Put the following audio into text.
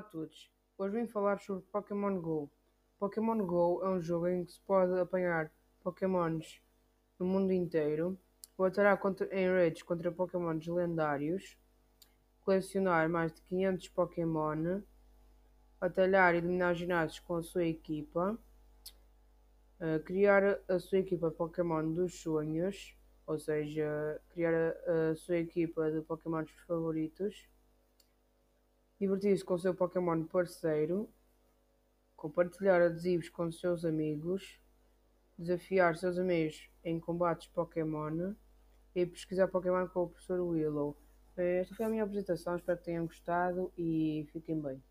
todos! Hoje vim falar sobre Pokémon GO. Pokémon GO é um jogo em que se pode apanhar Pokémons no mundo inteiro, contra, em raids contra Pokémons lendários, colecionar mais de 500 Pokémon, batalhar e dominar ginásios com a sua equipa, uh, criar a sua equipa Pokémon dos sonhos, ou seja, criar a, a sua equipa de Pokémons favoritos divertir-se com seu Pokémon parceiro, compartilhar adesivos com seus amigos, desafiar seus amigos em combates Pokémon e pesquisar Pokémon com o professor Willow. Esta foi a minha apresentação, espero que tenham gostado e fiquem bem.